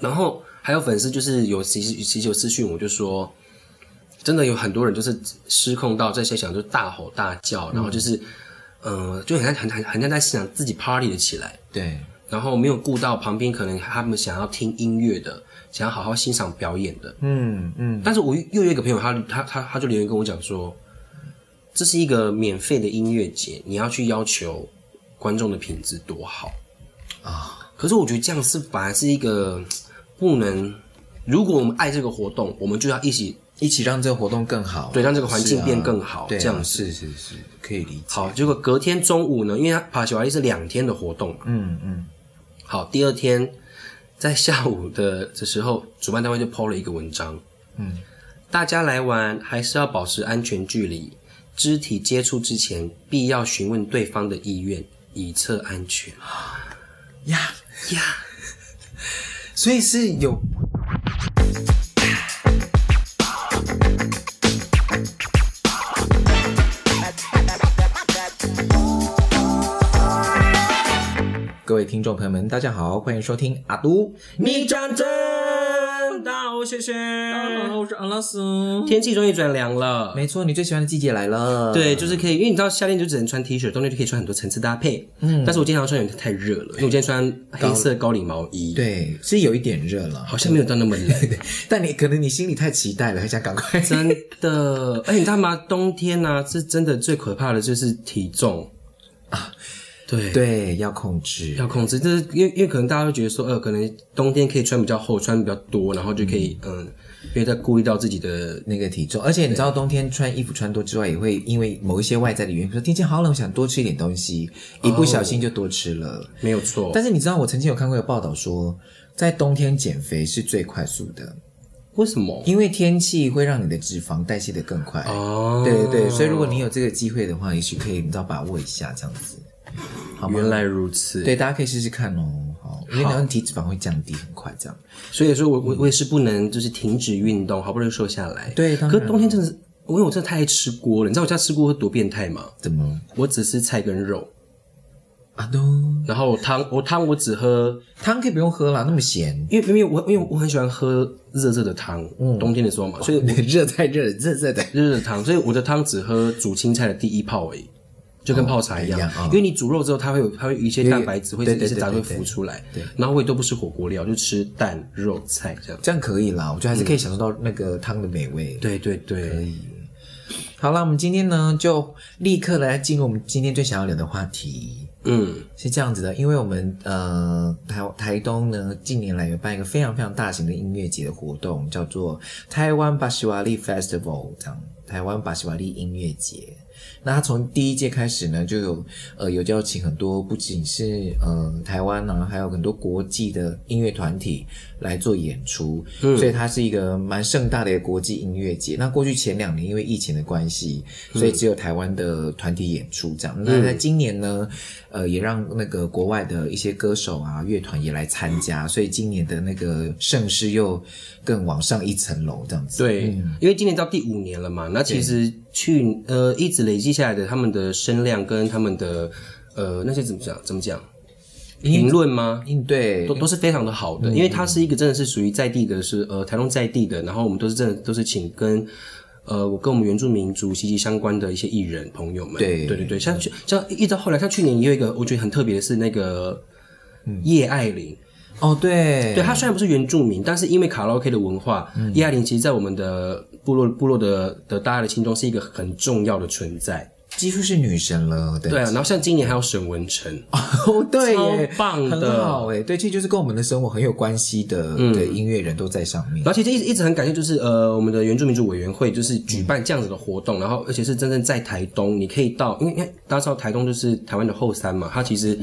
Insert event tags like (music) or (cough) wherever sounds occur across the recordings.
然后还有粉丝就是有其实其实有私讯我就说，真的有很多人就是失控到在现场就大吼大叫，然后就是嗯、呃，就很像很很很像在现场自己 party 了起来。对，然后没有顾到旁边可能他们想要听音乐的，想要好好欣赏表演的。嗯嗯。但是我又有一个朋友，他他他他就留言跟我讲说，这是一个免费的音乐节，你要去要求观众的品质多好啊！可是我觉得这样是反而是一个不能。如果我们爱这个活动，我们就要一起一起让这个活动更好，对，让这个环境变更好。对，这样是是是，可以理解。好，结果隔天中午呢，因为他爬小瓦利是两天的活动嘛，嗯嗯。好，第二天在下午的的时候，主办单位就 po 了一个文章，嗯，大家来玩还是要保持安全距离，肢体接触之前必要询问对方的意愿，以测安全。呀呀，所以是有。各位听众朋友们，大家好，欢迎收听阿都你讲真。大家好，我是轩轩。大家好，我是阿拉斯。天气终于转凉了，没错，你最喜欢的季节来了。对，就是可以，因为你知道夏天就只能穿 T 恤，冬天就可以穿很多层次搭配。嗯，但是我今天穿有点太热了，因为我今天穿黑色高领毛衣。对，是有一点热了，好像没有到那么冷。(laughs) 但你可能你心里太期待了，很想赶快。真的，哎，你知道吗？冬天呢、啊，是真的最可怕的就是体重啊。对对，要控制，要控制。这是因为因为可能大家会觉得说，呃，可能冬天可以穿比较厚，穿比较多，然后就可以，嗯，嗯因为在顾虑到自己的那个体重。而且你知道，冬天穿衣服穿多之外，也会因为某一些外在的原因，比如说天气好冷，我想多吃一点东西，一不小心就多吃了，哦、没有错。但是你知道，我曾经有看过有报道说，在冬天减肥是最快速的。为什么？因为天气会让你的脂肪代谢的更快。哦，对对对，所以如果你有这个机会的话，也许可以，你知道把握一下这样子。好，原来如此。对，大家可以试试看哦。好，因为好像体脂肪会降低很快，这样。所以说我我我也是不能就是停止运动，好不容易瘦下来。对，可是冬天真的是，因为我真的太爱吃锅了。你知道我家吃锅会多变态吗？怎么？我只吃菜跟肉。啊都。然后汤，我汤我只喝汤，可以不用喝啦，那么咸。因为因为我因为我很喜欢喝热热的汤，嗯，冬天的时候嘛，所以 (laughs) 热太热，热热的热热汤，所以我的汤只喝煮青菜的第一泡而已。就跟泡茶一样，因为你煮肉之后，它会有它会有一些蛋白质会一些杂会浮出来，对，然后我也都不吃火锅料，就吃蛋肉菜这样，这样可以啦，我觉得还是可以享受到那个汤的美味，对对对，可以。好了，我们今天呢就立刻来进入我们今天最想要聊的话题，嗯，是这样子的，因为我们呃台台东呢近年来有办一个非常非常大型的音乐节的活动，叫做台湾巴西瓦利 Festival，这样台湾巴西瓦利音乐节。那他从第一届开始呢，就有呃有邀请很多不仅是呃台湾啊，还有很多国际的音乐团体来做演出，嗯，所以它是一个蛮盛大的一个国际音乐节。那过去前两年因为疫情的关系，所以只有台湾的团体演出这样。嗯，那在今年呢，呃，也让那个国外的一些歌手啊、乐团也来参加，所以今年的那个盛世又更往上一层楼这样子。对，嗯，因为今年到第五年了嘛，那其实去呃一直累积。下来的他们的声量跟他们的呃那些怎么讲怎么讲评论吗？嗯，对，都都是非常的好的，嗯、因为它是一个真的是属于在地的是，是呃台东在地的，然后我们都是真的都是请跟呃我跟我们原住民族息息相关的一些艺人朋友们，对。对对对，像像一直到后来，像去年也有一个我觉得很特别的是那个叶爱玲。哦，对，对，他虽然不是原住民，但是因为卡拉 OK 的文化，叶、嗯、爱玲其实，在我们的部落部落的的大家的心中是一个很重要的存在，几乎是女神了。对，对啊，然后像今年还有沈文成，(laughs) 哦，对，超棒的，很好哎，对，其实就是跟我们的生活很有关系的，嗯、的音乐人都在上面。然后其实一直一直很感谢，就是呃，我们的原住民族委员会就是举办这样子的活动，嗯、然后而且是真正在台东，你可以到，因为因为大家知道台东就是台湾的后山嘛，它其实。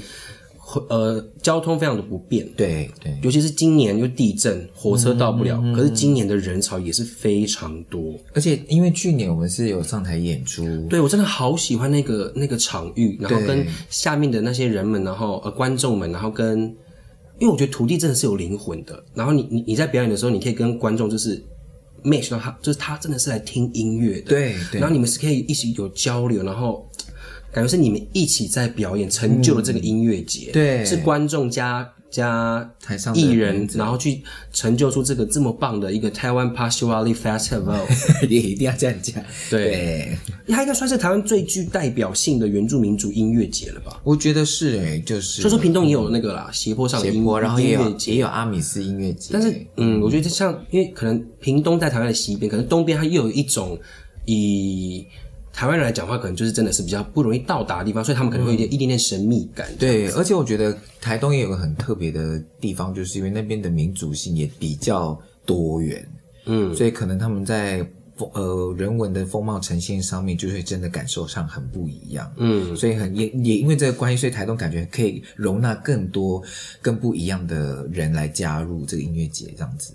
呃，交通非常的不便，对对，尤其是今年又地震，火车到不了。嗯、可是今年的人潮也是非常多，而且因为去年我们是有上台演出，对，我真的好喜欢那个那个场域，然后跟下面的那些人们，然后呃观众们，然后跟，因为我觉得土地真的是有灵魂的。然后你你你在表演的时候，你可以跟观众就是 match 到他，就是他真的是来听音乐的，对对。然后你们是可以一起有交流，然后。感觉是你们一起在表演，成就了这个音乐节，嗯，对，是观众加加台上艺人，然后去成就出这个这么棒的一个台湾 Pasiwali Festival，也 (laughs) 一定要这样讲。对，它应该算是台湾最具代表性的原住民族音乐节了吧？我觉得是诶、欸，就是。所以说屏东也有那个啦，斜坡上的音乐节，然后也有也有阿米斯音乐节。但是，嗯，我觉得像，因为可能屏东在台湾的西边，可能东边它又有一种以。台湾人来讲话，可能就是真的是比较不容易到达的地方，所以他们可能会有一点、嗯、一点点神秘感。对，而且我觉得台东也有个很特别的地方，就是因为那边的民族性也比较多元，嗯，所以可能他们在呃人文的风貌呈现上面，就会真的感受上很不一样，嗯，所以很也也因为这个关系，所以台东感觉可以容纳更多更不一样的人来加入这个音乐节，这样子。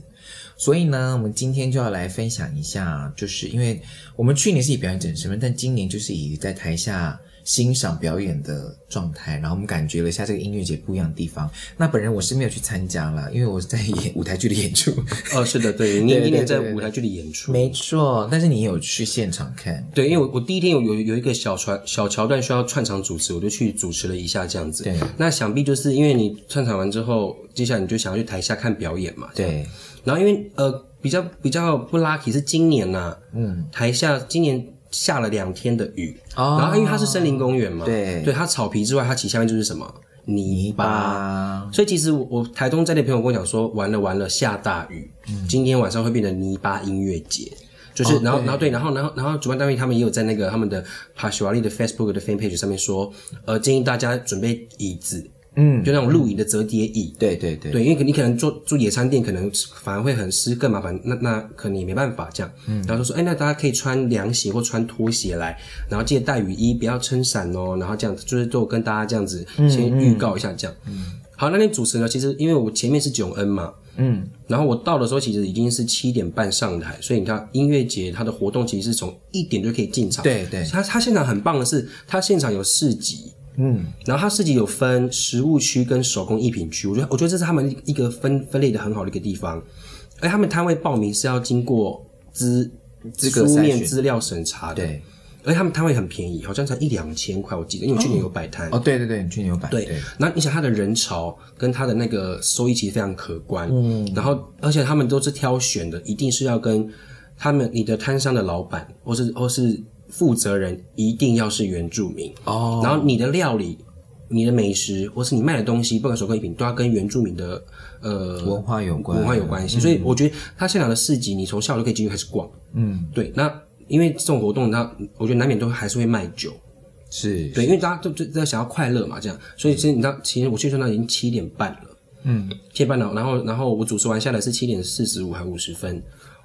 所以呢，我们今天就要来分享一下，就是因为我们去年是以表演者身份，但今年就是以在台下欣赏表演的状态，然后我们感觉了一下这个音乐节不一样的地方。那本人我是没有去参加啦，因为我是在演舞台剧的演出。哦，是的，对，(laughs) 你今年在舞台剧的演出，没错。但是你有去现场看？对，因为我我第一天有有有一个小传小桥段需要串场主持，我就去主持了一下这样子。对，那想必就是因为你串场完之后，接下来你就想要去台下看表演嘛？对。然后因为呃比较比较不 lucky 是今年呐、啊，嗯，台下今年下了两天的雨，哦，然后因为它是森林公园嘛，对，对，它草皮之外，它其下面就是什么？泥巴，所以其实我我台东在那朋友跟我讲说，完了完了下大雨，嗯，今天晚上会变成泥巴音乐节，就是、哦、然后然后对，然后然后然后主办单位他们也有在那个他们的 Pasiwali 的 Facebook 的 Fan Page 上面说，呃，建议大家准备椅子。嗯，就那种露营的折叠椅，对对对，对，因为你可能做做野餐垫，可能反而会很湿，更麻烦。那那可能也没办法这样。嗯，然后就说，哎、欸，那大家可以穿凉鞋或穿拖鞋来，然后记得带雨衣，不要撑伞哦。然后这样子，就是都跟大家这样子先预告一下，这样。嗯，好，那天主持呢，其实因为我前面是炯恩嘛，嗯，然后我到的时候其实已经是七点半上台，所以你看音乐节它的活动其实是从一点就可以进场。对对，他他现场很棒的是，他现场有市集。嗯，然后它市集有分食物区跟手工艺品区，我觉得我觉得这是他们一个分分类的很好的一个地方。而他们摊位报名是要经过资资格书面资料审查的，对。而他们摊位很便宜，好像才一两千块，我记得，因为我去年有摆摊。哦，对对对，你去年有摆。对，那你想他的人潮跟他的那个收益其实非常可观。嗯，然后而且他们都是挑选的，一定是要跟他们你的摊商的老板或是或是。负责人一定要是原住民哦，oh. 然后你的料理、你的美食，或是你卖的东西，不管手工艺品，都要跟原住民的呃文化有关，文化有关系。嗯、所以我觉得他现场的市集，你从下午就可以进去开始逛。嗯，对。那因为这种活动，那我觉得难免都还是会卖酒，是对，因为大家都都在想要快乐嘛，这样。所以其实你知道，其实我去的时候那已经七点半了，嗯，七点半了。然后然后我主持完下来是七点四十五还五十分，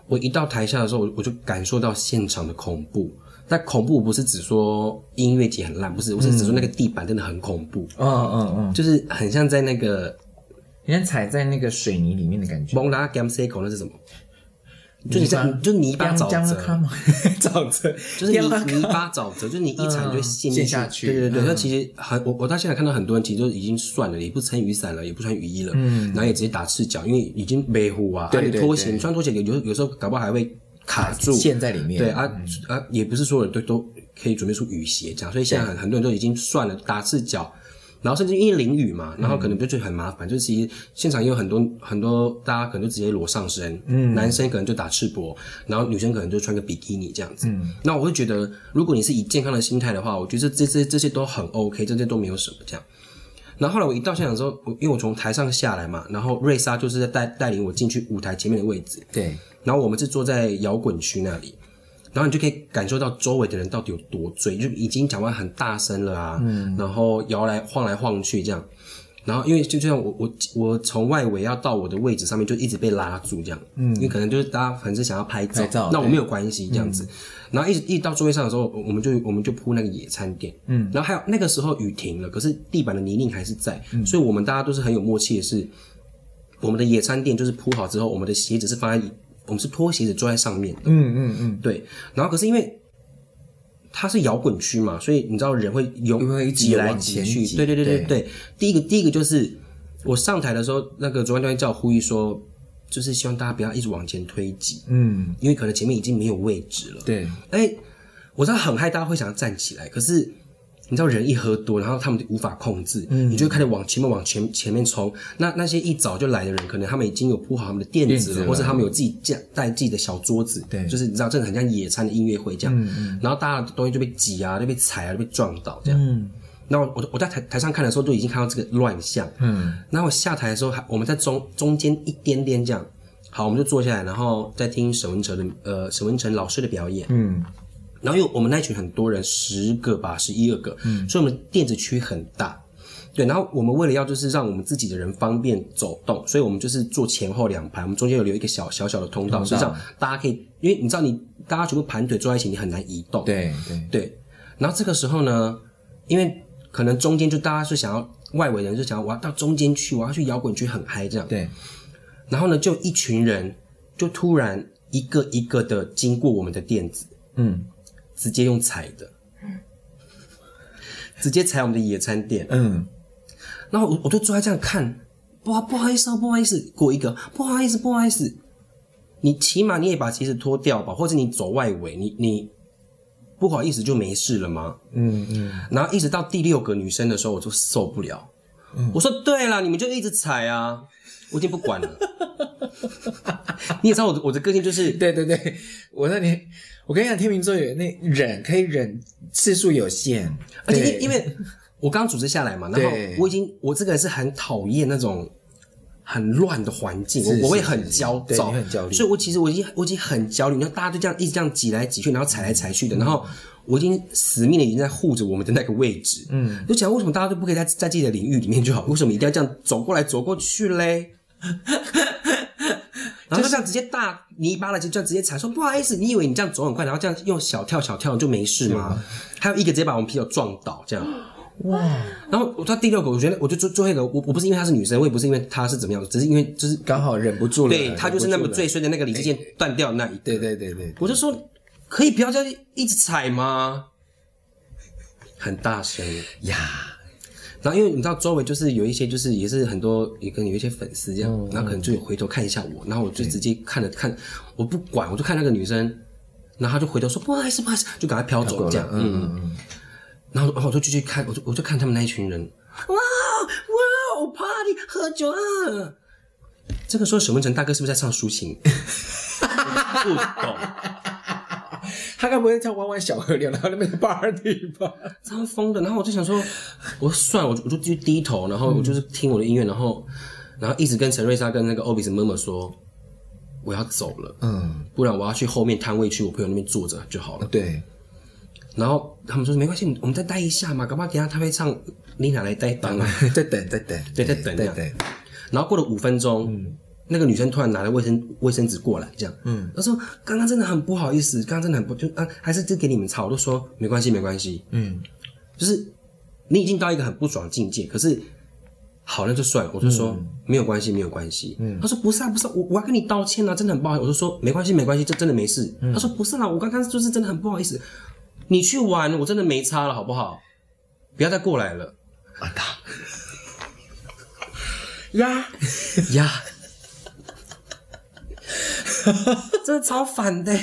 我一到台下的时候，我我就感受到现场的恐怖。但恐怖不是指说音乐节很烂，不是，我是指说那个地板真的很恐怖。嗯嗯嗯，就是很像在那个，人家踩在那个水泥里面的感觉。蒙拉 gam c 那是什么？就是这样，就是泥巴沼泽。(laughs) 沼泽就是泥泥巴沼泽，就是你一踩就会陷下去。对对对，那其实很，我我到现在看到很多人其实都已经算了，也不撑雨伞了，也不穿雨衣了，嗯，然后也直接打赤脚，因为已经没护啊。对拖鞋，你穿拖鞋有有有时候搞不好还会。卡住，陷在里面。对啊、嗯、啊，也不是所有人都都可以准备出雨鞋这样，所以现在很很多人都已经算了打赤脚，然后甚至因为淋雨嘛，然后可能就觉得很麻烦，嗯、就是其实现场也有很多很多大家可能就直接裸上身，嗯，男生可能就打赤膊，然后女生可能就穿个比基尼这样子。嗯，那我会觉得，如果你是以健康的心态的话，我觉得这这这些都很 OK，这些都没有什么这样。然后后来我一到现场之后，我因为我从台上下来嘛，然后瑞莎就是在带带领我进去舞台前面的位置，对。然后我们是坐在摇滚区那里，然后你就可以感受到周围的人到底有多醉，就已经讲话很大声了啊，嗯，然后摇来晃来晃去这样，然后因为就这样，我我我从外围要到我的位置上面就一直被拉住这样，嗯，因为可能就是大家很是想要拍照，拍照，那我没有关系这样子，嗯、然后一直一直到座位上的时候，我们就我们就铺那个野餐垫，嗯，然后还有那个时候雨停了，可是地板的泥泞还是在，嗯，所以我们大家都是很有默契的是，我们的野餐垫就是铺好之后，我们的鞋子是放在。我们是拖鞋子坐在上面的，嗯嗯嗯，对。然后可是因为它是摇滚区嘛，所以你知道人会有挤来挤去，对对对对对。对第一个第一个就是我上台的时候，那个主办单位叫我呼吁说，就是希望大家不要一直往前推挤，嗯，因为可能前面已经没有位置了。对，哎，我知道很害大家会想要站起来，可是你知道人一喝多，然后他们就无法控制，嗯，你就开始往前面往前前面冲。那那些一早就来的人，可能他们已经有铺好他们的垫子了，或者他们有自己架带自己的小桌子，对，就是你知道，这个很像野餐的音乐会这样。然后大家的东西就被挤啊，就被踩啊，就被撞倒这样。嗯。然后我我在台台上看的时候，都已经看到这个乱象。嗯。然后我下台的时候，还我们在中中间一点点这样。好，我们就坐下来，然后再听沈文成的呃沈文成老师的表演。嗯。然后因为我们那一群很多人，十个吧，十一二个，嗯，所以我们电子区很大，对。然后我们为了要就是让我们自己的人方便走动，所以我们就是坐前后两排，我们中间有留一个小小小的通道，所以这样大家可以，因为你知道你大家全部盘腿坐在一起，你很难移动，对对对。然后这个时候呢，因为可能中间就大家是想要外围人就想要我要到中间去，我要去摇滚区很嗨这样，对。然后呢，就一群人就突然一个一个的经过我们的垫子，嗯。直接用踩的，直接踩我们的野餐垫，嗯，然后我我就坐在这样看，不不好意思，不好意思，过一个，不好意思，不好意思，你起码你也把鞋子脱掉吧，或者你走外围，你你不好意思就没事了吗？嗯嗯，然后一直到第六个女生的时候，我就受不了，嗯，我说对了，你们就一直踩啊，我已经不管了，(laughs) 你也知道我的我的个性就是，(laughs) 对对对，我那天。我跟你讲，天秤座有那忍可以忍次数有限，而且因为我刚组织下来嘛，然后我已经我这个人是很讨厌那种很乱的环境，我我会很焦躁，很焦虑，所以我其实我已经我已经很焦虑，然后大家就这样一直这样挤来挤去，然后踩来踩去的，然后我已经死命的已经在护着我们的那个位置，嗯，就讲为什么大家都不可以在在自己的领域里面就好，为什么一定要这样走过来走过去嘞？(laughs) 然后就这样直接大泥巴了，就这样直接踩，说不好意思，你以为你这样走很快，然后这样用小跳小跳就没事吗？还有一个直接把我们啤酒撞倒，这样哇！然后我到第六个，我觉得我就最最后一个，我我不是因为她是女生，我也不是因为她是怎么样，只是因为就是刚好忍不住了。对，她就是那么最衰的那个理智线断掉那一。对对对对，我就说可以不要这样一直踩吗？很大声呀。然后因为你知道周围就是有一些就是也是很多也跟有一些粉丝这样，嗯、然后可能就有回头看一下我，然后我就直接看了看，我不管，我就看那个女生，然后她就回头说不好意思不好意思，就赶快飘走这样，嗯嗯嗯，然后然后我就继续看，我就我就看他们那一群人，哇哇，我 party 喝酒啊，这个时候沈文成大哥是不是在唱抒情？(laughs) 不懂。他该不会在玩玩小河流，然后那边的 party 吧？超疯的。然后我就想说，我算了，我就我就继续低头，然后我就是听我的音乐，然后然后一直跟陈瑞莎跟那个 Obis 妈妈说，我要走了，嗯，不然我要去后面摊位去我朋友那边坐着就好了。对。然后他们说没关系，我们再待一下嘛，搞不好等下他会唱妮娜来带档啊，再等再等，对，再等对对。然后过了五分钟，嗯。那个女生突然拿了卫生卫生纸过来，这样，嗯，她说刚刚真的很不好意思，刚刚真的很不就啊，还是就给你们擦，我都说没关系没关系，嗯，就是你已经到一个很不爽境界，可是好那就算了，我就说、嗯、没有关系没有关系，嗯，她说不是啊不是啊，我我要跟你道歉啊，真的很不好意思，我就说没关系没关系，这真的没事，她、嗯、说不是啦，我刚刚就是真的很不好意思，你去玩我真的没擦了好不好？不要再过来了，啊他呀。呀。(laughs) (laughs) 真的超烦的，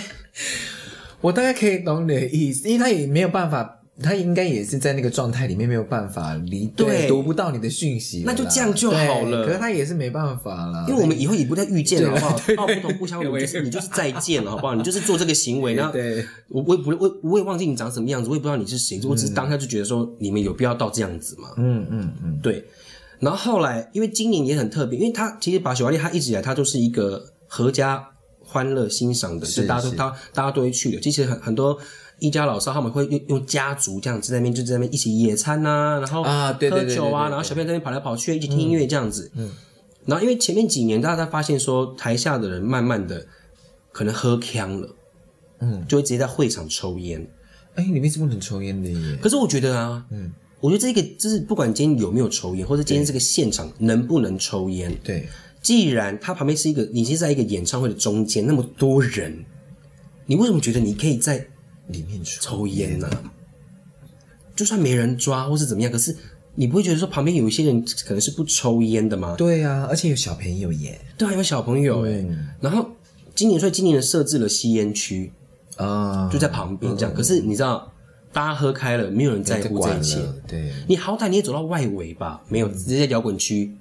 我大概可以懂你的意思，因为他也没有办法，他应该也是在那个状态里面没有办法离对读不到你的讯息，那就这样就好了。可是他也是没办法了，因为我们以后也不再遇见了，好不好？道不同不相为，(laughs) 就是你就是再见了，好不好？(laughs) 你就是做这个行为，然后我我也不我我也忘记你长什么样子，我也不知道你是谁，我只是当下就觉得说你们有必要到这样子嘛？嗯嗯嗯，对。然后后来因为今年也很特别，因为他其实把小华丽他一直以来他就是一个合家。欢乐欣赏的，是大家都大大家都会去的。其实很很多一家老少他们会用用家族这样子在那边就在那边一起野餐呐、啊，然后啊喝酒啊，然后小朋友在那边跑来跑去，一起听音乐这样子。嗯，然后因为前面几年大家在发现说台下的人慢慢的可能喝呛了，嗯，就会直接在会场抽烟。哎，里面是不能抽烟的耶。可是我觉得啊，嗯，我觉得这个就是不管今天有没有抽烟，或者今天这个现场能不能抽烟，对。既然它旁边是一个，你是在一个演唱会的中间，那么多人，你为什么觉得你可以在里面抽烟呢？就算没人抓或是怎么样，可是你不会觉得说旁边有一些人可能是不抽烟的吗？对啊，而且有小朋友耶，对啊，有小朋友哎。然后今年所以今年设置了吸烟区啊，就在旁边这样。可是你知道，大家喝开了，没有人在乎这一切。对，你好歹你也走到外围吧，没有，直接在摇滚区，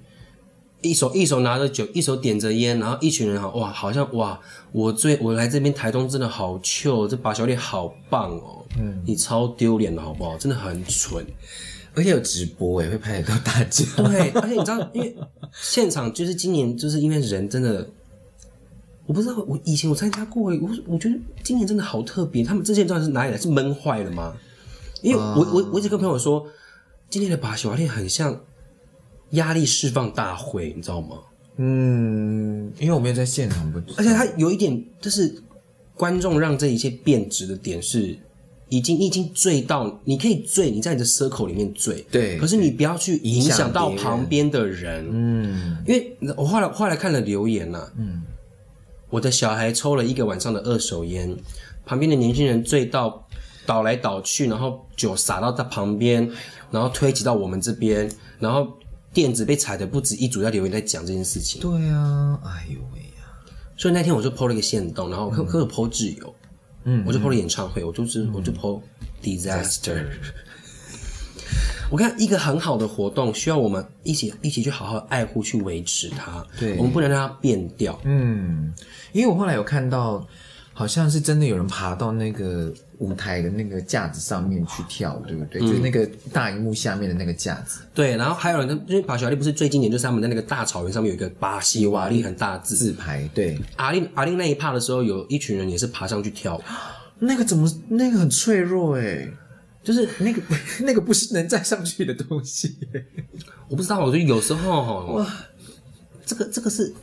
一手一手拿着酒，一手点着烟，然后一群人哈哇，好像哇，我最我来这边台东真的好 chill，这把小弟好棒哦，嗯，你超丢脸的好不好？真的很蠢，而且有直播诶，会拍得到大家。对，而且你知道，因为现场就是今年就是因为人真的。我不知道，我以前我参加过，我我觉得今年真的好特别。他们这些到底是哪里来？是闷坏了吗？因为我我我一直跟朋友说，今年的把小店很像压力释放大会，你知道吗？嗯，因为我没有在现场，不，而且他有一点就是观众让这一切变质的点是，已经已经醉到你可以醉，你在你的 circle 里面醉，对，可是你不要去影响到旁边的人，嗯，因为我后来后来看了留言呐、啊，嗯。我的小孩抽了一个晚上的二手烟，旁边的年轻人醉到倒来倒去，然后酒洒到他旁边，然后推挤到我们这边，然后垫子被踩的不止一组，要留言在讲这件事情。对啊，哎呦喂呀！所以那天我就 PO 了一个限动，然后可可以 PO 自由，嗯，我就 PO 了演唱会，我就是、嗯、我就 PO disaster。(laughs) 我看一个很好的活动，需要我们一起一起去好好爱护、去维持它。对，我们不能让它变掉。嗯，因为我后来有看到，好像是真的有人爬到那个舞台的那个架子上面去跳，对不对？嗯、就是那个大荧幕下面的那个架子。对，然后还有人，因为巴西瓦利不是最经典，就是他们在那个大草原上面有一个巴西瓦利很大的字字牌。对，阿令阿令那一趴的时候，有一群人也是爬上去跳。(gasps) 那个怎么？那个很脆弱诶就是那个 (laughs) 那个不是能再上去的东西，(laughs) 我不知道。我觉得有时候哈，哇，这个这个是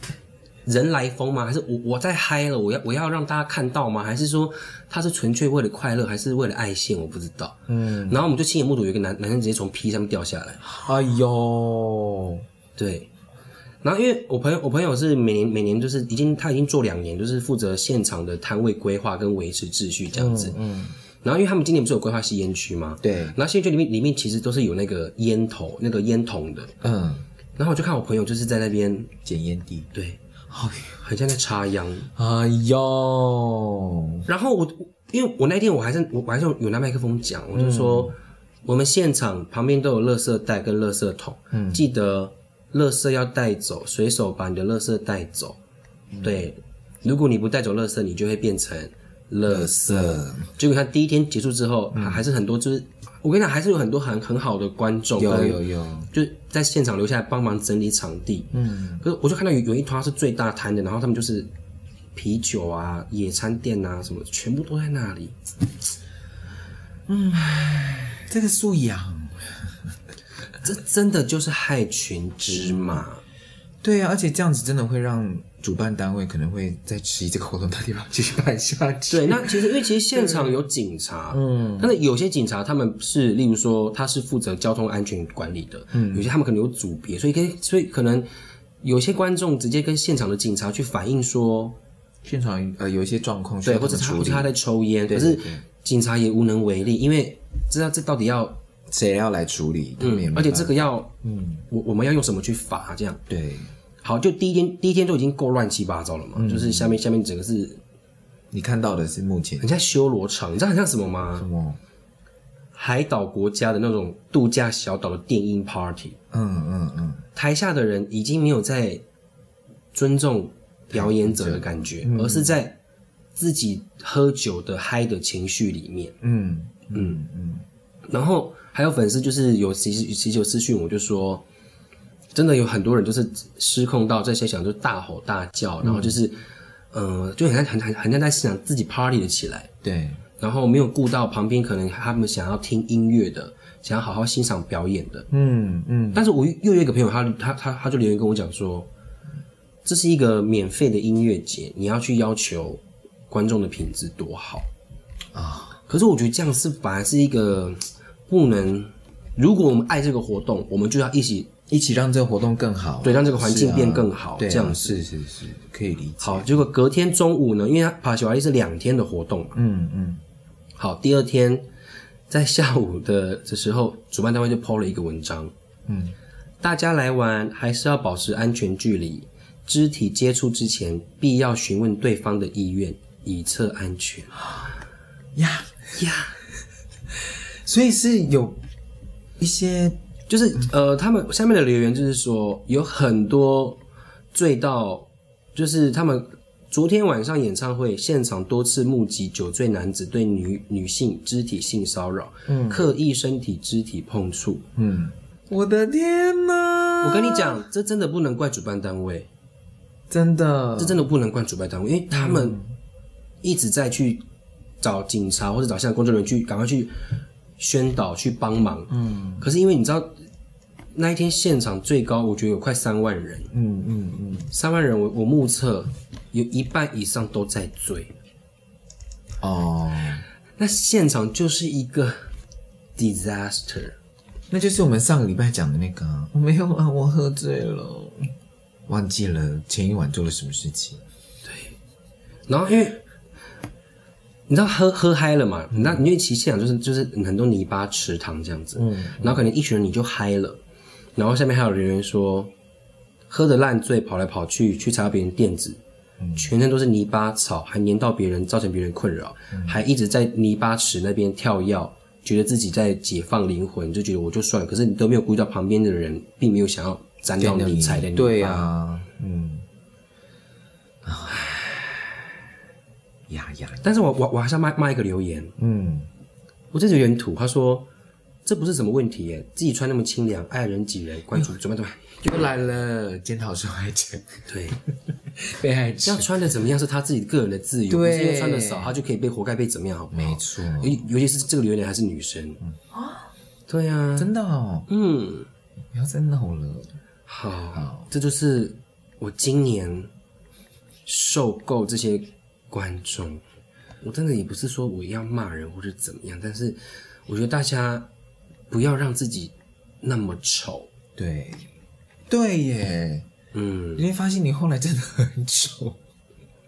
人来疯吗？还是我我在嗨了？我要我要让大家看到吗？还是说他是纯粹为了快乐，还是为了爱线？我不知道。嗯，然后我们就亲眼目睹有一个男男生直接从 P 上面掉下来。哎呦，对。然后因为我朋友我朋友是每年每年就是已经他已经做两年，就是负责现场的摊位规划跟维持秩序这样子。嗯。嗯然后，因为他们今年不是有规划吸烟区吗？对。然后吸烟区里面里面其实都是有那个烟头、那个烟筒的。嗯。然后我就看我朋友就是在那边捡烟蒂。对。哎，很像在插秧。哎呦。然后我，因为我那天我还是我还是有拿麦克风讲，我就说、嗯、我们现场旁边都有垃圾袋跟垃圾桶，嗯，记得垃圾要带走，随手把你的垃圾带走。嗯、对。如果你不带走垃圾，你就会变成。垃圾，结果他第一天结束之后，嗯、还是很多，就是我跟你讲，还是有很多很很好的观众，有有有，就在现场留下来帮忙整理场地。嗯，可是我就看到有有一摊是最大摊的，然后他们就是啤酒啊、野餐店啊什么，全部都在那里。嗯，这个素养，(laughs) 这真的就是害群之马。对啊，而且这样子真的会让。主办单位可能会在迟疑这个活动的地方继续办下去。对，那其实因为其实现场有警察，嗯，但是有些警察他们是，例如说他是负责交通安全管理的，嗯，有些他们可能有组别，所以可以所以可能有些观众直接跟现场的警察去反映说，现场呃有一些状况，对，或者他或者他在抽烟，可是警察也无能为力，因为知道这到底要谁要来处理，嗯，而且这个要，嗯，我我们要用什么去罚这样，对。好，就第一天，第一天就已经够乱七八糟了嘛。嗯、就是下面下面整个是，你看到的是目前很像修罗场，你知道很像什么吗？什么？海岛国家的那种度假小岛的电音 party。嗯嗯嗯。台下的人已经没有在尊重表演者的感觉，嗯、而是在自己喝酒的嗨的情绪里面。嗯嗯嗯。嗯然后还有粉丝就是有其实其实有私讯我就说。真的有很多人就是失控到在现场就大吼大叫，嗯、然后就是，嗯、呃，就很像很很很像在现场自己 party 了起来。对，然后没有顾到旁边可能他们想要听音乐的，想要好好欣赏表演的。嗯嗯。但是我又有一个朋友，他他他他就留言跟我讲说，这是一个免费的音乐节，你要去要求观众的品质多好啊？可是我觉得这样是反而是一个不能，如果我们爱这个活动，我们就要一起。一起让这个活动更好，对，让这个环境变更好，啊、这样是是是，可以理解。好，结果隔天中午呢，因为他帕西瓦利是两天的活动嘛，嗯嗯。好，第二天在下午的的时候，主办单位就 PO 了一个文章，嗯，大家来玩还是要保持安全距离，肢体接触之前必要询问对方的意愿，以测安全。呀呀。所以是有一些，就是呃，他们下面的留言就是说，有很多醉到，就是他们昨天晚上演唱会现场多次目击酒醉男子对女女性肢体性骚扰，嗯，刻意身体肢体碰触，嗯，我的天哪！我跟你讲，这真的不能怪主办单位，真的，这真的不能怪主办单位，因为他们一直在去找警察或者找现场工作人员去赶快去。宣导去帮忙，嗯，可是因为你知道那一天现场最高，我觉得有快三万人，嗯嗯嗯，三万人我，我我目测有一半以上都在醉，哦，那现场就是一个 disaster，那就是我们上个礼拜讲的那个，我没有啊，我喝醉了，忘记了前一晚做了什么事情，对，然后因为。你知道喝喝嗨了嘛？那因为其实现场就是就是很多泥巴池塘这样子，嗯，然后可能一群人你就嗨了，然后下面还有人员说，喝的烂醉跑来跑去去踩到别人垫子，嗯，全身都是泥巴草，还粘到别人，造成别人困扰，嗯，还一直在泥巴池那边跳跃，觉得自己在解放灵魂，就觉得我就算了，可是你都没有顾到旁边的人，并没有想要沾到你。踩的泥巴，对啊，嗯，呀呀！但是我我我还是要骂骂一个留言，嗯，我这有点土，他说这不是什么问题耶，自己穿那么清凉，爱人挤人，关注怎么怎么 (laughs) 又来了，检讨受害者，(laughs) 对，(laughs) 被害者，这样穿的怎么样是他自己个人的自由，对，是因为穿的少他就可以被活该被怎么样好不好？没错，尤尤其是这个留言还是女生，啊，对啊，真的哦，嗯，不要再闹了，好，好，这就是我今年受够这些。观众，我真的也不是说我要骂人或者怎么样，但是我觉得大家不要让自己那么丑。对，对耶，嗯，你会发现你后来真的很丑，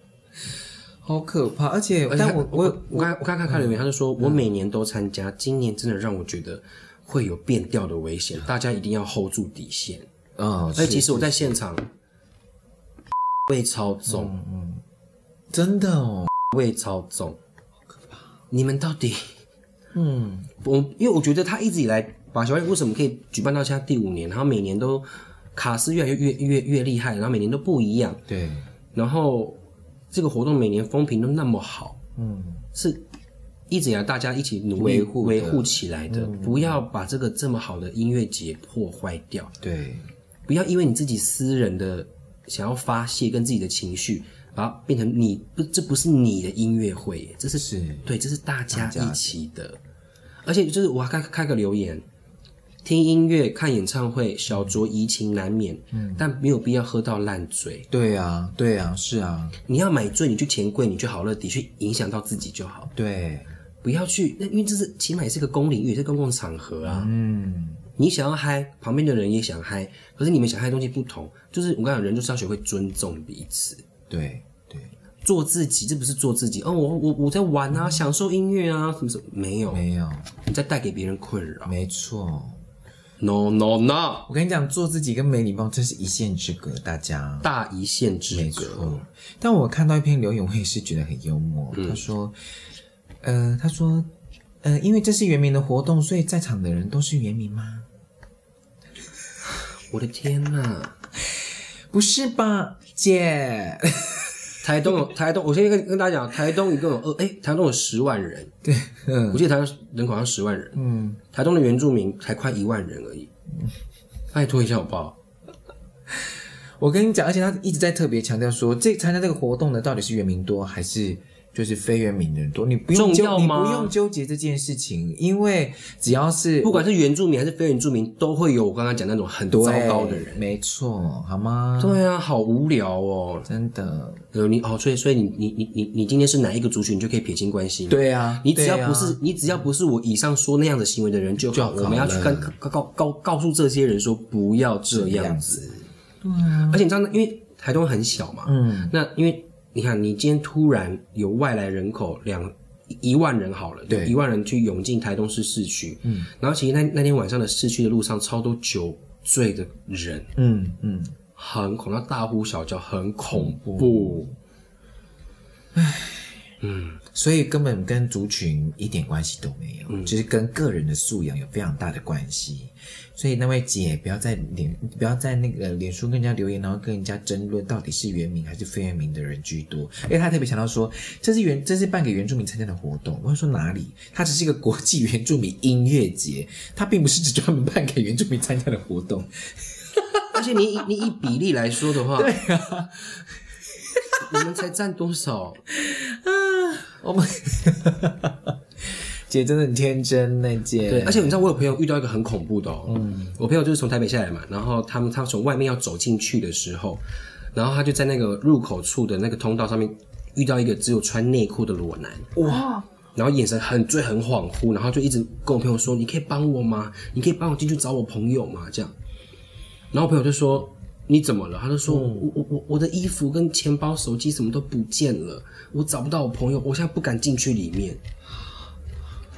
(laughs) 好可怕。而且，而且但我我我刚我刚看看留言，他就说我每年都参加，嗯，今年真的让我觉得会有变调的危险，大家一定要 hold 住底线。嗯，而且其实我在现场被操纵，嗯。嗯真的哦，被操纵，好可怕！你们到底，嗯，我因为我觉得他一直以来把小外为什么可以举办到现在第五年，然后每年都卡斯越来越越越越厉害，然后每年都不一样，对，然后这个活动每年风评都那么好，嗯，是一直以来大家一起努力维护维护起来的，嗯，不要把这个这么好的音乐节破坏掉，对，不要因为你自己私人的想要发泄跟自己的情绪。把它变成你不，这不是你的音乐会，这是，是对，这是大家一起的。而且就是我还开开个留言，听音乐看演唱会，小酌怡情难免，嗯，但没有必要喝到烂醉。对啊，对啊，是啊，你要买醉，你去钱柜，你去好乐迪，去影响到自己就好。对，不要去，那因为这是起码也是个公领域，也是公共场合啊。嗯，你想要嗨，旁边的人也想嗨，可是你们想嗨的东西不同，就是我跟你讲，人就是要学会尊重彼此。对对，做自己，这不是做自己哦。我我我在玩啊，享受音乐啊，什么什么没有没有，你在带给别人困扰。没错，no no no，我跟你讲，做自己跟没礼貌这是一线之隔，大家大一线之隔。没错，但我看到一篇留言，我也是觉得很幽默。嗯、他说，呃，他说，呃，因为这是原名的活动，所以在场的人都是原名吗？(laughs) 我的天哪！不是吧，姐？台东有 (laughs) 台东，我先跟跟大家讲，台东一共有二，哎，台东有十万人，对，嗯，我记得台东人口好像十万人，嗯，台东的原住民才快一万人而已，嗯，拜托一下好不好？我跟你讲，而且他一直在特别强调说，这参加这个活动的到底是原民多还是？就是非原民的人多，你不用纠，你不用纠结这件事情，因为只要是不管是原住民还是非原住民，都会有我刚刚讲那种很糟糕的人，没错，好吗？对啊，好无聊哦，真的。有，你哦，所以所以你你你你你今天是哪一个族群，你就可以撇清关系。对啊，你只要不是、啊、你只要不是我以上说那样的行为的人就好，就好。我们要去跟告告告告诉这些人说不要这样子。对啊，而且你知道，因为台东很小嘛，嗯，那因为。你看，你今天突然有外来人口两一万人好了，对，一万人去涌进台东市市区，嗯，然后其实那那天晚上的市区的路上超多酒醉的人，嗯嗯，很恐，要大呼小叫，很恐怖，唉，嗯，所以根本跟族群一点关系都没有，嗯，就是跟个人的素养有非常大的关系。所以那位姐不要在脸，不要在那个脸书跟人家留言，然后跟人家争论到底是原名还是非原名的人居多。因为他特别强调说，这是原，这是办给原住民参加的活动。我会说哪里？它只是一个国际原住民音乐节，它并不是只专门办给原住民参加的活动。而且你你以比例来说的话，对啊，你们才占多少 (laughs) 啊？我们。姐真的很天真，那姐。对，而且你知道，我有朋友遇到一个很恐怖的哦。嗯。我朋友就是从台北下来嘛，然后他们他从外面要走进去的时候，然后他就在那个入口处的那个通道上面遇到一个只有穿内裤的裸男。哇！然后眼神很醉很恍惚，然后就一直跟我朋友说：“你可以帮我吗？你可以帮我进去找我朋友吗？”这样。然后我朋友就说：“你怎么了？”他就说：“嗯、我我我我的衣服跟钱包、手机什么都不见了，我找不到我朋友，我现在不敢进去里面。”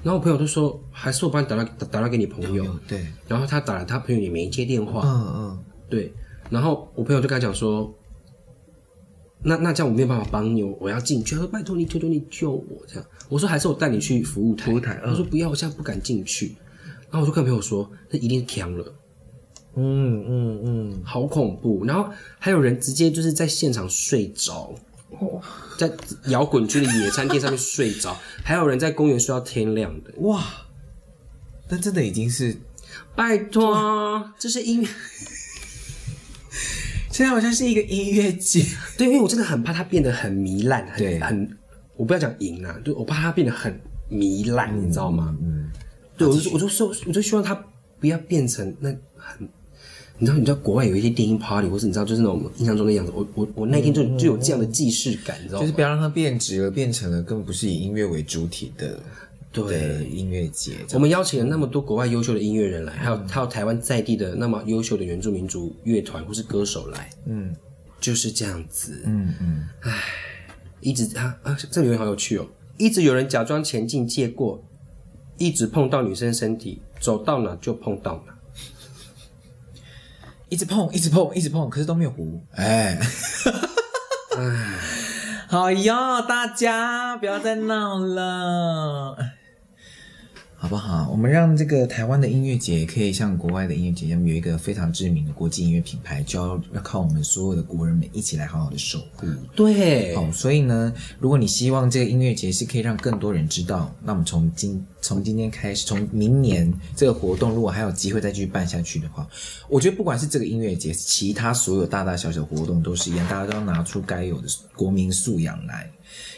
然后我朋友就说：“还是我帮你打打打打给你朋友。”对。然后他打了，他朋友也没接电话。嗯嗯。对。然后我朋友就跟他讲说：“那那这样我没有办法帮你，我要进去。”他说：“拜托你，求求你救我。”这样。我说：“还是我带你去服务台。”服务台。我说：“不要，我现在不敢进去。”然后我就跟朋友说：“那一定是强了。”嗯嗯嗯，好恐怖。然后还有人直接就是在现场睡着。在摇滚区的野餐垫上面睡着，还有人在公园睡到天亮的。哇，那真的已经是拜托，这是音乐，现在好像是一个音乐节。对，因为我真的很怕它变得很糜烂，很对很，我不要讲赢啊，就我怕它变得很糜烂，嗯，你知道吗？嗯，对，我就我就说，我就希望它不要变成那很。你知道，你知道国外有一些电音 party，或是你知道，就是那种印象中的样子。我我我那天就就有这样的既视感，你知道吗？就是不要让它变质了，变成了根本不是以音乐为主体的对音乐节。我们邀请了那么多国外优秀的音乐人来，还有还有台湾在地的那么优秀的原住民族乐团或是歌手来，嗯，就是这样子，嗯嗯，唉，一直啊啊，这里面好有趣哦，一直有人假装前进借过，一直碰到女生身体，走到哪就碰到哪。一直碰，一直碰，一直碰，可是都没有糊。哎，哎，(laughs) 好哟，大家不要再闹了。好不好？我们让这个台湾的音乐节可以像国外的音乐节一样，有一个非常知名的国际音乐品牌，就要要靠我们所有的国人们一起来好好的守护。对，好，所以呢，如果你希望这个音乐节是可以让更多人知道，那我们从今从今天开始，从明年这个活动如果还有机会再继续办下去的话，我觉得不管是这个音乐节，其他所有大大小小活动都是一样，大家都要拿出该有的国民素养来。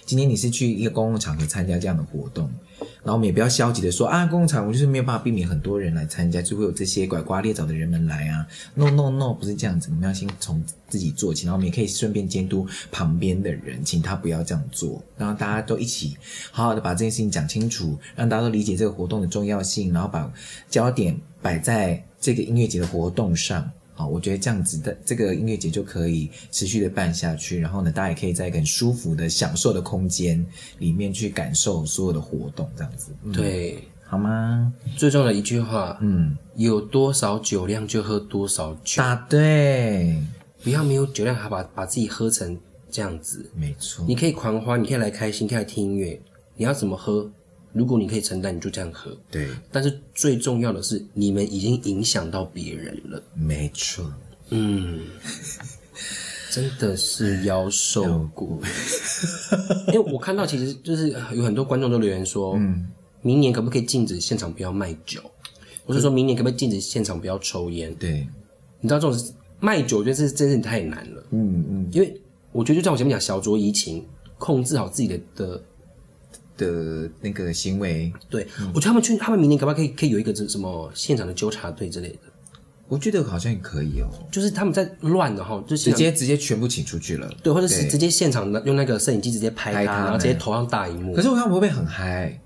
今天你是去一个公共场合参加这样的活动，然后我们也不要消极的说啊，公共场合就是没有办法避免很多人来参加，就会有这些拐瓜裂枣的人们来啊。No No No，不是这样子，我们要先从自己做起，然后我们也可以顺便监督旁边的人，请他不要这样做，然后大家都一起好好的把这件事情讲清楚，让大家都理解这个活动的重要性，然后把焦点摆在这个音乐节的活动上。好，我觉得这样子的这个音乐节就可以持续的办下去，然后呢，大家也可以在一个很舒服的享受的空间里面去感受所有的活动，这样子。嗯、对，好吗？最重要的一句话，嗯，有多少酒量就喝多少酒。答对，不要没有酒量还把把自己喝成这样子。没错，你可以狂欢，你可以来开心，可以来听音乐，你要怎么喝？如果你可以承担，你就这样喝。对，但是最重要的是，你们已经影响到别人了。没错，嗯，真的是妖兽过。(laughs) 因为我看到，其实就是有很多观众都留言说，嗯，明年可不可以禁止现场不要卖酒？我是说明年可不可以禁止现场不要抽烟？对，你知道这种卖酒，我觉得这真是太难了。嗯嗯，因为我觉得就像我前面讲，小酌怡情，控制好自己的的。的那个行为，对、嗯、我觉得他们去，他们明年可不可以可以有一个这什么现场的纠察队之类的？我觉得好像也可以哦，就是他们在乱的哈，就直接直接全部请出去了，对，或者是直接现场的用那个摄影机直接拍他，拍他然后直接投上大荧幕。可是我看会不会很嗨？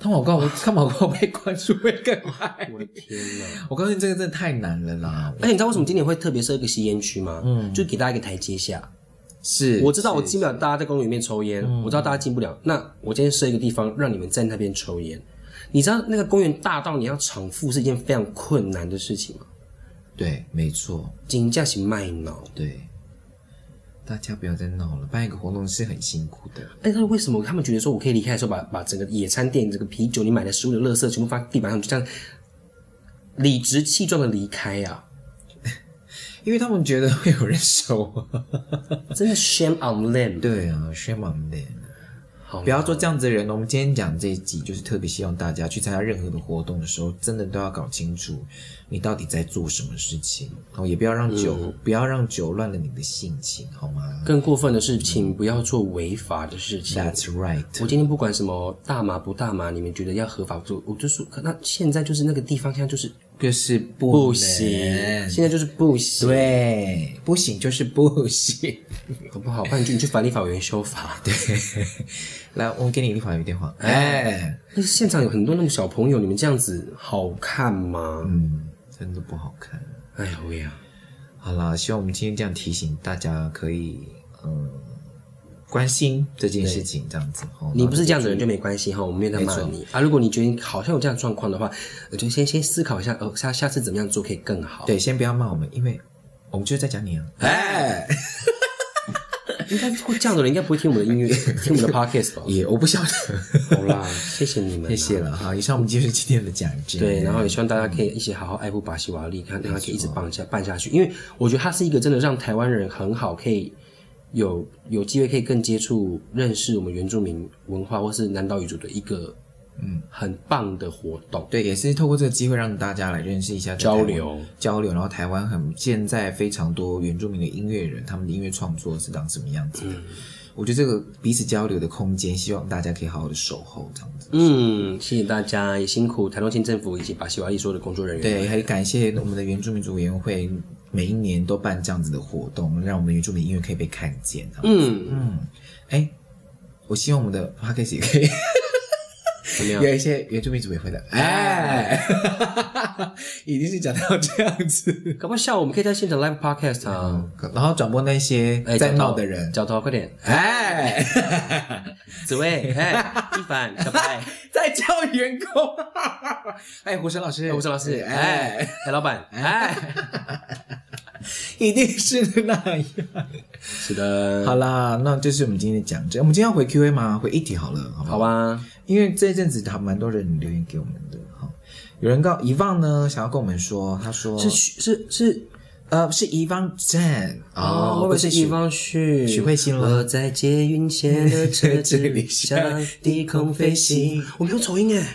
他们广告，他们广告被关注会更嗨。我的天哪！我告诉你，这个真的太难了啦！而且你知道为什么今年会特别设一个吸烟区吗？嗯，就给大家一个台阶下。是，我知道我进不了，大家在公园里面抽烟，我知道大家进不了。那我今天设一个地方，让你们在那边抽烟。你知道那个公园大到你要偿付是一件非常困难的事情吗？对，没错，金价是卖脑。对，大家不要再闹了，办一个活动是很辛苦的。哎，那为什么他们觉得说我可以离开的时候把，把把整个野餐店这个啤酒、你买的食物的垃圾全部放地板上，就这样理直气壮的离开呀、啊？因为他们觉得会有人收，(laughs) 真的 shame on them。对啊，shame on them。不要做这样子的人。我们今天讲这一集，就是特别希望大家去参加任何的活动的时候，真的都要搞清楚你到底在做什么事情。哦，也不要让酒，嗯、不要让酒乱了你的性情，好吗？更过分的是，请不要做违法的事情。That's right。我今天不管什么大麻不大麻，你们觉得要合法做，我就说，那现在就是那个地方，现在就是就是不，不行，现在就是不行，对，不行就是不行，好不好？不然你去你去法律法院修法，(laughs) 对。来，我给你立法院电话。哎，但是现场有很多那种小朋友，你们这样子好看吗？嗯，真的不好看。哎呀喂呀，好啦，希望我们今天这样提醒大家，可以嗯关心这件事情，这样子。你不是这样子的人就没关系哈，我们没有在骂你啊。如果你觉得好像有这样状况的话，我就先先思考一下，哦，下下次怎么样做可以更好。对，先不要骂我们，因为我们就是在讲你啊。哎。(laughs) 应该会这样的人，应该不会听我们的音乐，(laughs) 听我们的 podcast 吧？也我不晓得。好啦，谢谢你们，谢谢了哈。以上我们就是今天的讲解。对，然后也希望大家可以一起好好爱护巴西瓦利，看让他可以一直办下办下去。因为我觉得他是一个真的让台湾人很好，可以有有机会可以更接触、认识我们原住民文化或是南岛语族的一个。嗯，很棒的活动，对，也是透过这个机会让大家来认识一下交流交流。然后台湾很现在非常多原住民的音乐人，他们的音乐创作是长什么样子的？嗯、我觉得这个彼此交流的空间，希望大家可以好好的守候这样子。嗯，谢谢大家，也辛苦台东县政府以及巴西瓦利所有的工作人员。对，还感谢我们的原住民族委员会，每一年都办这样子的活动，让我们原住民音乐可以被看见。嗯嗯，哎，我希望我们的 Podcast 也可以。有一些原住民组委会的，哎，(laughs) 已经是讲到这样子，搞不好下午我们可以在现场 live podcast 啊，然后转播那些在闹的人，角头快点，哎，(laughs) 紫薇，哎，一凡，小白，(laughs) 在叫员工，哎，胡生老师，胡生老师，哎，哎，老板，哎。一定是那样，是的。好啦，那这是我们今天的讲解。我们今天要回 Q&A 吗？回议题好了？好吧。因为这一阵子还蛮多人留言给我们的哈。有人告遗忘呢，想要跟我们说，他说是是是，呃，是遗忘站哦，会不会是遗忘许许慧欣了？我在捷运线的车子 (laughs) 里向低空飞行。(laughs) 我没有走音哎。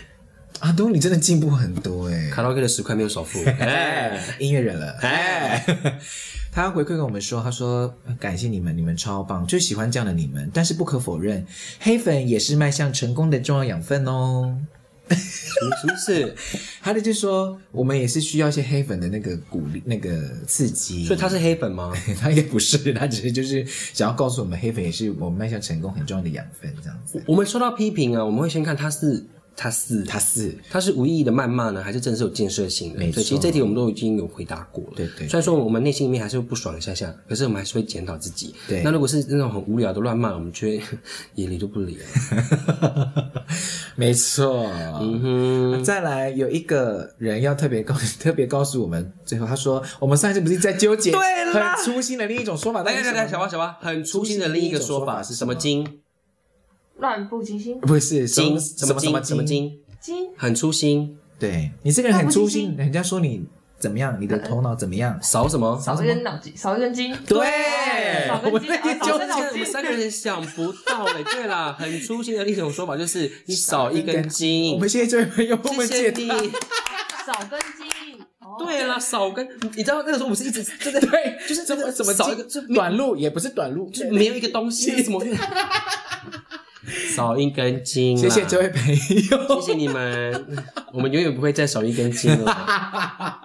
阿东，你真的进步很多诶，卡拉 OK 的十块没有少付，(laughs) 哎，音乐人了，哎，他回馈跟我们说，他说感谢你们，你们超棒，就喜欢这样的你们，但是不可否认，黑粉也是迈向成功的重要养分哦。什么什么事？(laughs) 他的就说我们也是需要一些黑粉的那个鼓励，那个刺激。所以他是黑粉吗？(laughs) 他也不是，他只是就是想要告诉我们，黑粉也是我们迈向成功很重要的养分，这样子。我们收到批评啊，我们会先看他是。他是他是他是无意义的谩骂呢，还是真的是有建设性的？没错，其实这题我们都已经有回答过了。对对，虽然说我们内心里面还是会不爽一下下，可是我们还是会检讨自己。对，那如果是那种很无聊的乱骂，我们却也理都不理了。(laughs) 没错，嗯哼。再来有一个人要特别告 (laughs) 特别告诉我们，最后他说，我们上一次不是在纠结，对了，很粗心的另一种说法。来来来，小花小花，很粗心的另一个说法是什么经？乱步惊心？不是经什么什么什么经？经很粗心，对你这个人很粗心，人家说你怎么样？你的头脑怎么样？少什么？少一根脑筋，少一根筋。对，我们那就我们三个人想不到哎。(laughs) 对啦，很粗心的另一种说法就是你少一根筋。我们现在这位朋友，谢谢你。(laughs) 少根筋。对啦，少根，你知道那个时候我们是一直 (laughs) 对对对，就是怎么怎么少一个，短路也不是短路，就没有一个东西怎么。(laughs) 少一根筋，谢谢这位朋友，谢谢你们，我们永远不会再少一根筋了。(laughs)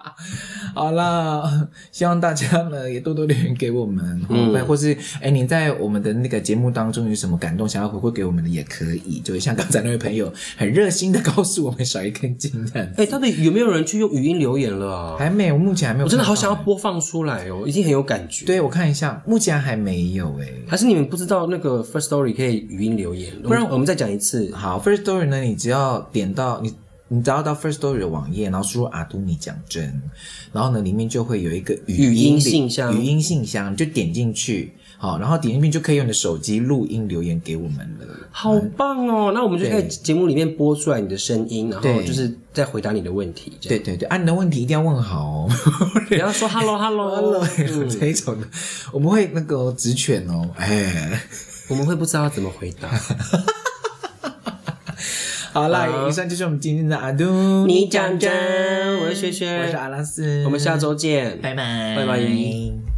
好啦，希望大家呢也多多留言给我们，嗯，或是哎，你在我们的那个节目当中有什么感动，想要回馈给我们的也可以，就像刚才那位朋友很热心的告诉我们少一根筋这样子。哎，到底有没有人去用语音留言了啊？还没有，目前还没有。我真的好想要播放出来哦，已经很有感觉。对，我看一下，目前还没有哎，还是你们不知道那个 First Story 可以语音留言？不然我们再讲一次。好，First Story 呢，你只要点到你。你只要到 First Story 的网页，然后输入阿都尼讲真，然后呢，里面就会有一个语音，语音信箱，语音信箱你，就点进去，好，然后点进去就可以用你的手机录音留言给我们了，好棒哦！那我们就在节目里面播出来你的声音，然后就是再回答你的问题。对对对，啊，你的问题一定要问好哦，(laughs) (laughs) 不要说 hello hello hello 这一种的，我们会那个直犬哦，哎，我们会不知道怎么回答。(laughs) 好啦，以上就是我们今天的阿杜，你讲真，我是轩轩，我是阿拉斯，我们下周见，拜拜，拜拜。